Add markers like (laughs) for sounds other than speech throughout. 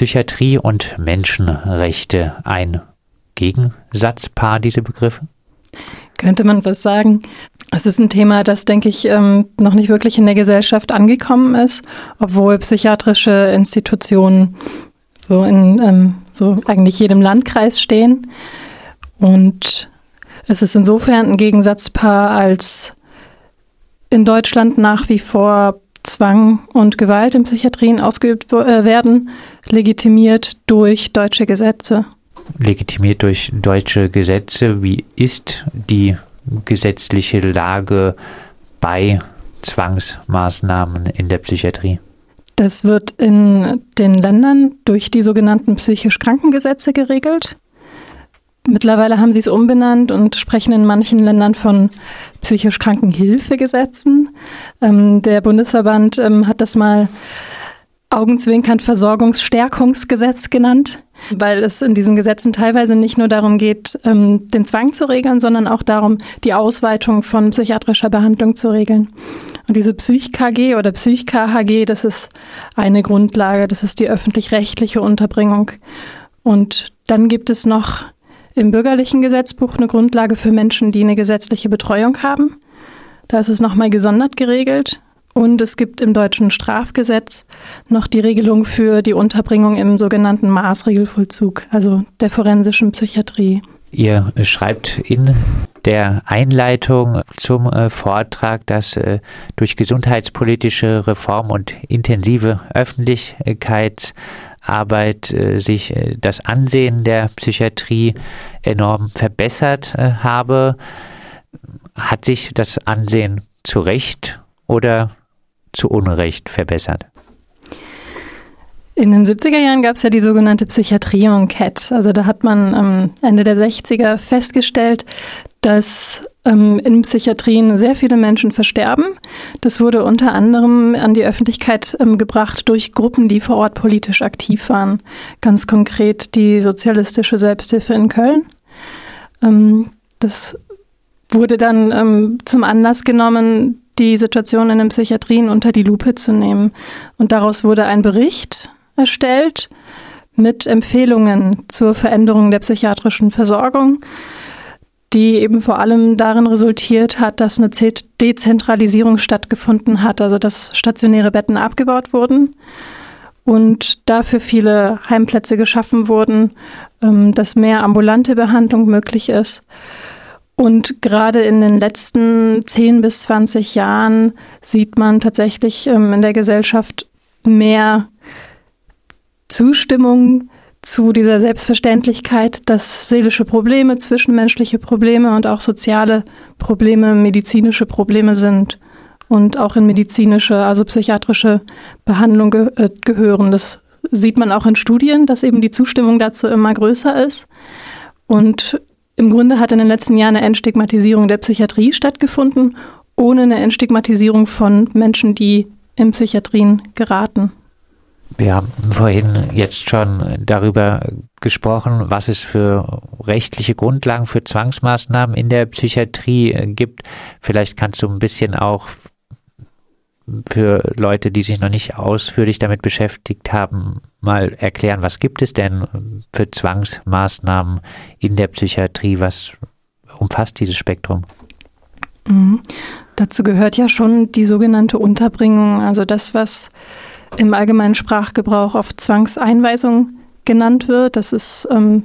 Psychiatrie und Menschenrechte ein Gegensatzpaar, diese Begriffe? Könnte man was sagen? Es ist ein Thema, das, denke ich, ähm, noch nicht wirklich in der Gesellschaft angekommen ist, obwohl psychiatrische Institutionen so in ähm, so eigentlich jedem Landkreis stehen. Und es ist insofern ein Gegensatzpaar, als in Deutschland nach wie vor Zwang und Gewalt in Psychiatrien ausgeübt äh, werden, legitimiert durch deutsche Gesetze. Legitimiert durch deutsche Gesetze. Wie ist die gesetzliche Lage bei Zwangsmaßnahmen in der Psychiatrie? Das wird in den Ländern durch die sogenannten psychisch Krankengesetze geregelt. Mittlerweile haben sie es umbenannt und sprechen in manchen Ländern von psychisch Krankenhilfegesetzen. Ähm, der Bundesverband ähm, hat das mal augenzwinkernd Versorgungsstärkungsgesetz genannt, weil es in diesen Gesetzen teilweise nicht nur darum geht, ähm, den Zwang zu regeln, sondern auch darum, die Ausweitung von psychiatrischer Behandlung zu regeln. Und diese Psych-KG oder Psych-KHG, das ist eine Grundlage, das ist die öffentlich-rechtliche Unterbringung. Und dann gibt es noch im bürgerlichen Gesetzbuch eine Grundlage für Menschen, die eine gesetzliche Betreuung haben. Da ist es nochmal gesondert geregelt. Und es gibt im deutschen Strafgesetz noch die Regelung für die Unterbringung im sogenannten Maßregelvollzug, also der forensischen Psychiatrie. Ihr schreibt in der Einleitung zum äh, Vortrag, dass äh, durch gesundheitspolitische Reform und intensive Öffentlichkeits Arbeit äh, sich äh, das Ansehen der Psychiatrie enorm verbessert äh, habe. Hat sich das Ansehen zu Recht oder zu Unrecht verbessert? In den 70er Jahren gab es ja die sogenannte Psychiatrie-Enquete. Also da hat man am Ende der 60er festgestellt, dass ähm, in Psychiatrien sehr viele Menschen versterben. Das wurde unter anderem an die Öffentlichkeit ähm, gebracht durch Gruppen, die vor Ort politisch aktiv waren. Ganz konkret die Sozialistische Selbsthilfe in Köln. Ähm, das wurde dann ähm, zum Anlass genommen, die Situation in den Psychiatrien unter die Lupe zu nehmen. Und daraus wurde ein Bericht erstellt mit Empfehlungen zur Veränderung der psychiatrischen Versorgung die eben vor allem darin resultiert hat, dass eine Dezentralisierung stattgefunden hat, also dass stationäre Betten abgebaut wurden und dafür viele Heimplätze geschaffen wurden, ähm, dass mehr ambulante Behandlung möglich ist. Und gerade in den letzten 10 bis 20 Jahren sieht man tatsächlich ähm, in der Gesellschaft mehr Zustimmung zu dieser Selbstverständlichkeit, dass seelische Probleme, zwischenmenschliche Probleme und auch soziale Probleme medizinische Probleme sind und auch in medizinische, also psychiatrische Behandlung ge äh, gehören. Das sieht man auch in Studien, dass eben die Zustimmung dazu immer größer ist. Und im Grunde hat in den letzten Jahren eine Entstigmatisierung der Psychiatrie stattgefunden, ohne eine Entstigmatisierung von Menschen, die in Psychiatrien geraten. Wir haben vorhin jetzt schon darüber gesprochen, was es für rechtliche Grundlagen für Zwangsmaßnahmen in der Psychiatrie äh, gibt. Vielleicht kannst du ein bisschen auch für Leute, die sich noch nicht ausführlich damit beschäftigt haben, mal erklären, was gibt es denn für Zwangsmaßnahmen in der Psychiatrie? Was umfasst dieses Spektrum? Mhm. Dazu gehört ja schon die sogenannte Unterbringung, also das, was im allgemeinen Sprachgebrauch oft Zwangseinweisung genannt wird. Das ist ähm,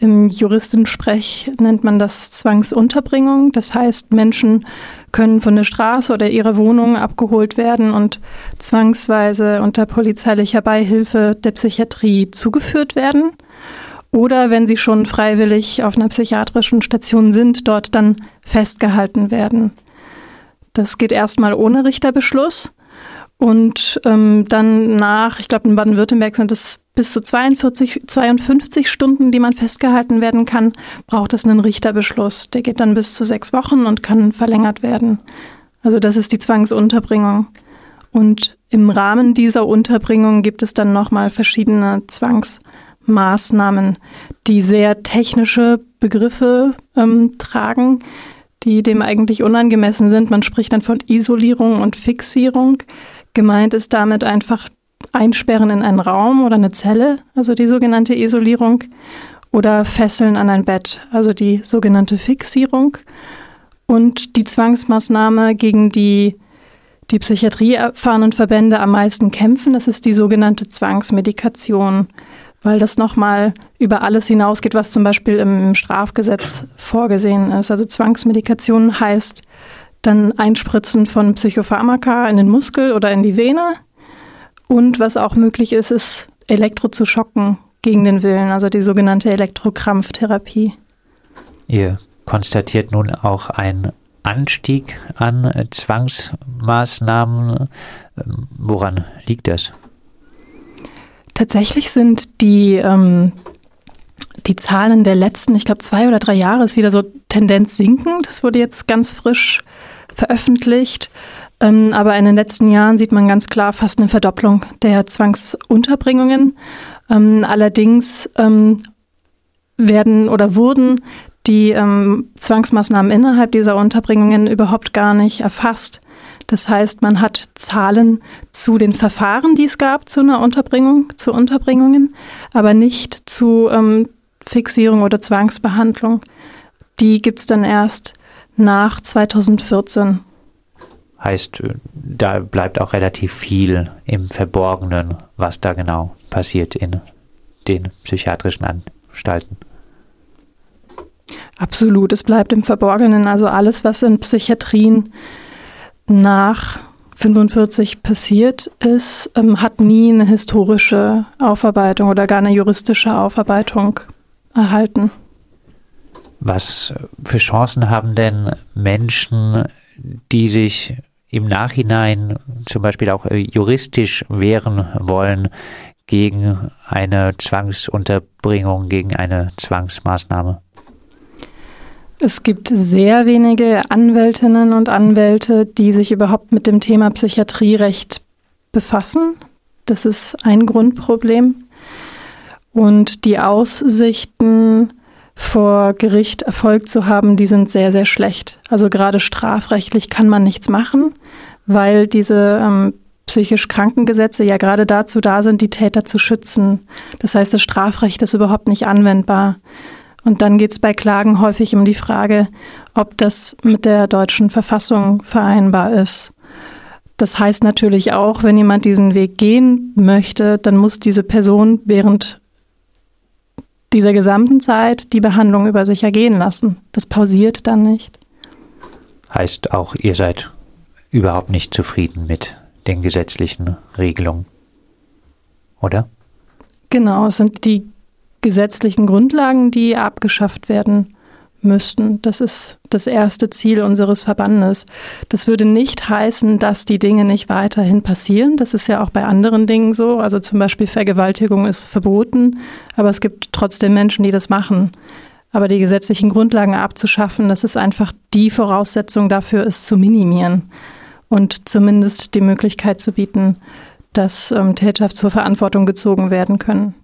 im Juristensprech nennt man das Zwangsunterbringung. Das heißt, Menschen können von der Straße oder ihrer Wohnung abgeholt werden und zwangsweise unter polizeilicher Beihilfe der Psychiatrie zugeführt werden. Oder wenn sie schon freiwillig auf einer psychiatrischen Station sind, dort dann festgehalten werden. Das geht erstmal ohne Richterbeschluss. Und ähm, dann nach, ich glaube in Baden-Württemberg sind es bis zu 42, 52 Stunden, die man festgehalten werden kann, braucht es einen Richterbeschluss. Der geht dann bis zu sechs Wochen und kann verlängert werden. Also das ist die Zwangsunterbringung. Und im Rahmen dieser Unterbringung gibt es dann nochmal verschiedene Zwangsmaßnahmen, die sehr technische Begriffe ähm, tragen, die dem eigentlich unangemessen sind. Man spricht dann von Isolierung und Fixierung. Gemeint ist damit einfach Einsperren in einen Raum oder eine Zelle, also die sogenannte Isolierung, oder Fesseln an ein Bett, also die sogenannte Fixierung. Und die Zwangsmaßnahme, gegen die die psychiatrieerfahrenen Verbände am meisten kämpfen, das ist die sogenannte Zwangsmedikation, weil das nochmal über alles hinausgeht, was zum Beispiel im Strafgesetz vorgesehen ist. Also Zwangsmedikation heißt dann Einspritzen von Psychopharmaka in den Muskel oder in die Vene. Und was auch möglich ist, ist Elektro zu schocken gegen den Willen, also die sogenannte Elektrokrampftherapie. Ihr konstatiert nun auch einen Anstieg an Zwangsmaßnahmen. Woran liegt das? Tatsächlich sind die, ähm, die Zahlen der letzten, ich glaube, zwei oder drei Jahre ist wieder so Tendenz sinkend. Das wurde jetzt ganz frisch veröffentlicht. Ähm, aber in den letzten Jahren sieht man ganz klar fast eine Verdopplung der Zwangsunterbringungen. Ähm, allerdings ähm, werden oder wurden die Zwangsmaßnahmen innerhalb dieser Unterbringungen überhaupt gar nicht erfasst. Das heißt, man hat Zahlen zu den Verfahren, die es gab zu einer Unterbringung, zu Unterbringungen, aber nicht zu ähm, Fixierung oder Zwangsbehandlung. Die gibt es dann erst nach 2014. Heißt, da bleibt auch relativ viel im Verborgenen, was da genau passiert in den psychiatrischen Anstalten. Absolut, es bleibt im Verborgenen. Also alles, was in Psychiatrien nach 45 passiert ist, ähm, hat nie eine historische Aufarbeitung oder gar eine juristische Aufarbeitung erhalten. Was für Chancen haben denn Menschen, die sich im Nachhinein zum Beispiel auch äh, juristisch wehren wollen gegen eine Zwangsunterbringung, gegen eine Zwangsmaßnahme? Es gibt sehr wenige Anwältinnen und Anwälte, die sich überhaupt mit dem Thema Psychiatrierecht befassen. Das ist ein Grundproblem. Und die Aussichten, vor Gericht Erfolg zu haben, die sind sehr, sehr schlecht. Also gerade strafrechtlich kann man nichts machen, weil diese ähm, psychisch Krankengesetze ja gerade dazu da sind, die Täter zu schützen. Das heißt, das Strafrecht ist überhaupt nicht anwendbar. Und dann geht es bei Klagen häufig um die Frage, ob das mit der deutschen Verfassung vereinbar ist. Das heißt natürlich auch, wenn jemand diesen Weg gehen möchte, dann muss diese Person während dieser gesamten Zeit die Behandlung über sich ergehen lassen. Das pausiert dann nicht. Heißt auch, ihr seid überhaupt nicht zufrieden mit den gesetzlichen Regelungen, oder? Genau, es sind die gesetzlichen Grundlagen, die abgeschafft werden müssten. Das ist das erste Ziel unseres Verbandes. Das würde nicht heißen, dass die Dinge nicht weiterhin passieren. Das ist ja auch bei anderen Dingen so. Also zum Beispiel Vergewaltigung ist verboten, aber es gibt trotzdem Menschen, die das machen. Aber die gesetzlichen Grundlagen abzuschaffen, das ist einfach die Voraussetzung dafür, es zu minimieren und zumindest die Möglichkeit zu bieten, dass ähm, Täter zur Verantwortung gezogen werden können.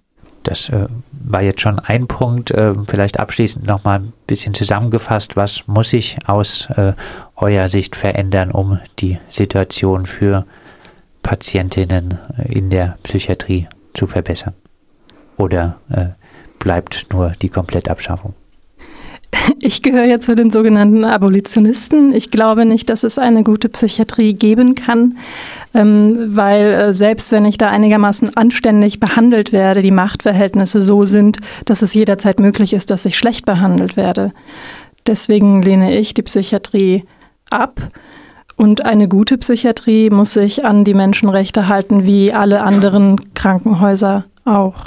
Das äh, war jetzt schon ein Punkt. Äh, vielleicht abschließend nochmal ein bisschen zusammengefasst. Was muss sich aus äh, eurer Sicht verändern, um die Situation für Patientinnen in der Psychiatrie zu verbessern? Oder äh, bleibt nur die Komplettabschaffung? (laughs) Ich gehöre ja zu den sogenannten Abolitionisten. Ich glaube nicht, dass es eine gute Psychiatrie geben kann, ähm, weil äh, selbst wenn ich da einigermaßen anständig behandelt werde, die Machtverhältnisse so sind, dass es jederzeit möglich ist, dass ich schlecht behandelt werde. Deswegen lehne ich die Psychiatrie ab. Und eine gute Psychiatrie muss sich an die Menschenrechte halten, wie alle anderen Krankenhäuser auch.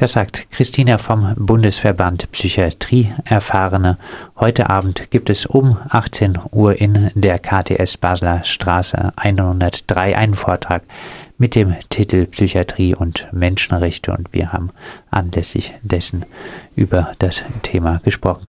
Das sagt Christina vom Bundesverband Psychiatrie Erfahrene. Heute Abend gibt es um 18 Uhr in der KTS Basler Straße 103 einen Vortrag mit dem Titel Psychiatrie und Menschenrechte und wir haben anlässlich dessen über das Thema gesprochen.